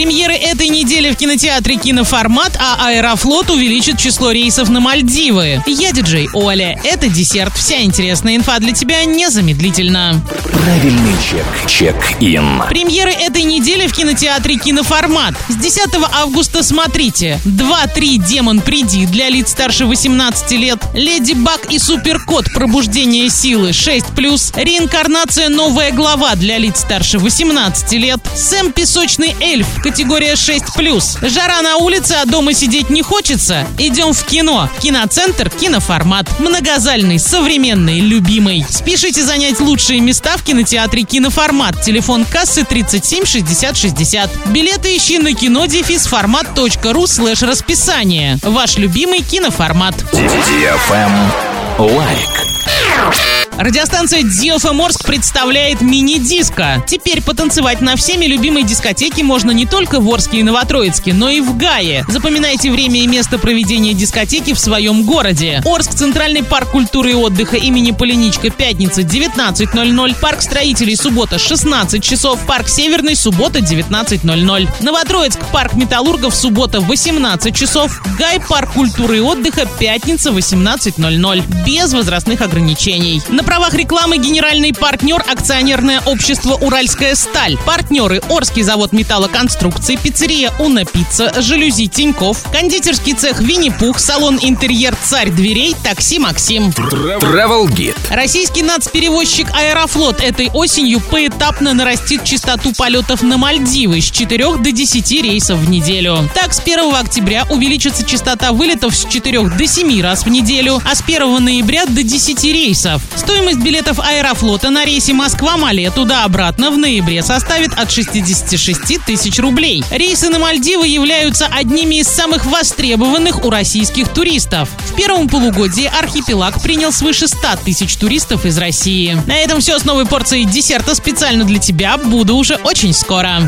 Премьеры этой недели в кинотеатре «Киноформат», а «Аэрофлот» увеличит число рейсов на Мальдивы. Я диджей Оля. Это десерт. Вся интересная инфа для тебя незамедлительно. Правильный чек. Чек-ин. Премьеры этой недели в кинотеатре «Киноформат». С 10 августа смотрите. 2-3 «Демон, приди» для лиц старше 18 лет. «Леди Баг и Суперкот. Пробуждение силы» 6+. Реинкарнация «Новая глава» для лиц старше 18 лет. Сэм Песочный эльф. Категория 6+. Жара на улице, а дома сидеть не хочется? Идем в кино. Киноцентр «Киноформат». Многозальный, современный, любимый. Спешите занять лучшие места в кинотеатре «Киноформат». Телефон кассы 37 60 60. Билеты ищи на кино формат.ру слэш расписание. Ваш любимый киноформат. Лайк. Радиостанция DFM Орск представляет мини-диско. Теперь потанцевать на всеми любимой дискотеке можно не только в Орске и Новотроицке, но и в Гае. Запоминайте время и место проведения дискотеки в своем городе. Орск, Центральный парк культуры и отдыха имени Поляничко, пятница 19.00, парк строителей, суббота 16 часов, парк Северный, суббота 19.00. Новотроицк, парк металлургов, суббота 18 часов, Гай, парк культуры и отдыха, пятница 18.00. Без возрастных ограничений. На правах рекламы генеральный партнер акционерное общество «Уральская сталь». Партнеры Орский завод металлоконструкций, пиццерия «Уна Пицца», жалюзи Тиньков, кондитерский цех «Винни-Пух», салон «Интерьер Царь дверей», такси «Максим». Travel Guide. Российский нацперевозчик «Аэрофлот» этой осенью поэтапно нарастит частоту полетов на Мальдивы с 4 до 10 рейсов в неделю. Так, с 1 октября увеличится частота вылетов с 4 до 7 раз в неделю, а с 1 ноября до 10 рейсов. Стоимость Стоимость билетов Аэрофлота на рейсе Москва-Мале туда-обратно в ноябре составит от 66 тысяч рублей. Рейсы на Мальдивы являются одними из самых востребованных у российских туристов. В первом полугодии архипелаг принял свыше 100 тысяч туристов из России. На этом все с новой порцией десерта специально для тебя. Буду уже очень скоро.